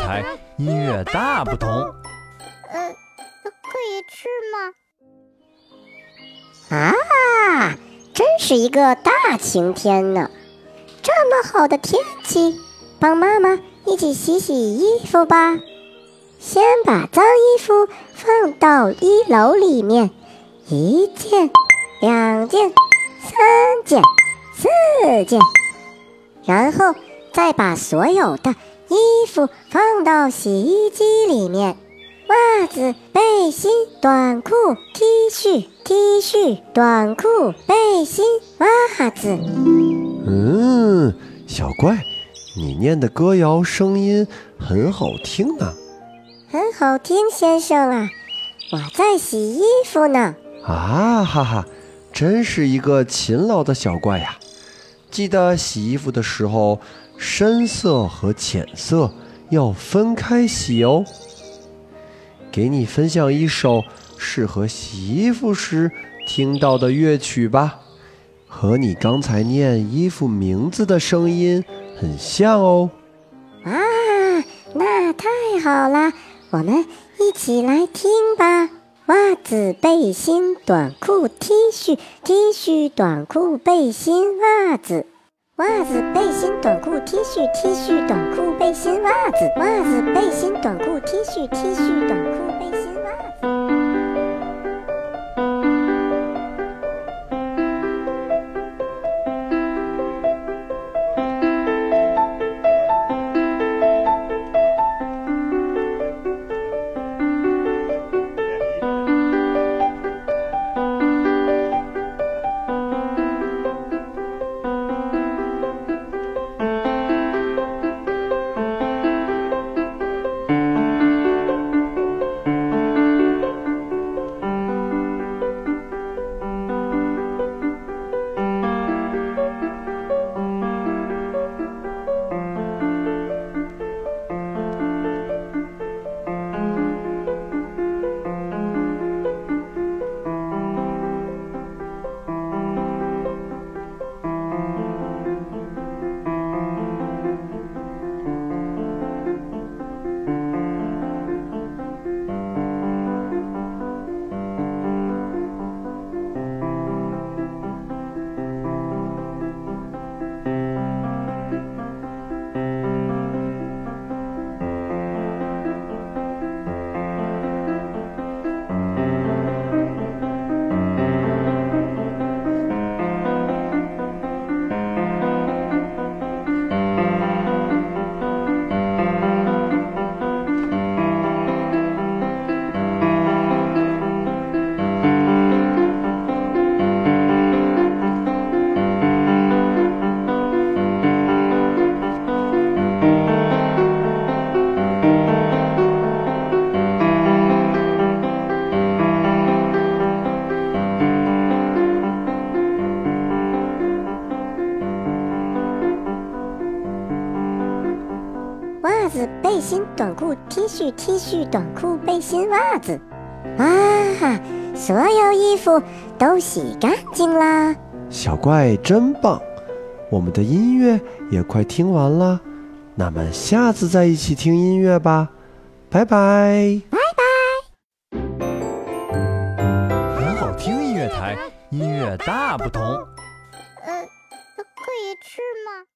台，音乐大不同。呃，可以吃吗？啊，真是一个大晴天呢！这么好的天气，帮妈妈一起洗洗衣服吧。先把脏衣服放到衣篓里面，一件、两件、三件、四件，然后再把所有的衣服放到洗衣机里面。袜子、背心、短裤、T 恤、T 恤、短裤、背心、袜子。嗯，小怪，你念的歌谣声音很好听呢。很好听，先生啊，我在洗衣服呢。啊哈哈，真是一个勤劳的小怪呀！记得洗衣服的时候，深色和浅色要分开洗哦。给你分享一首适合洗衣服时听到的乐曲吧，和你刚才念衣服名字的声音很像哦。啊，那太好了！我们一起来听吧。子、背心、短裤、T 恤、T 恤、短裤、背心、袜子。袜子、背心、短裤、T 恤、T 恤、短裤、背心、袜子。袜子、背心、短裤、T 恤、T 恤、短裤、袜子、背心、短裤、T 恤、T 恤、短裤、背心、袜子，啊哈！所有衣服都洗干净啦！小怪真棒！我们的音乐也快听完了，那么下次再一起听音乐吧，拜拜！拜拜！很好听音乐台，音乐大不同。呃，可以吃吗？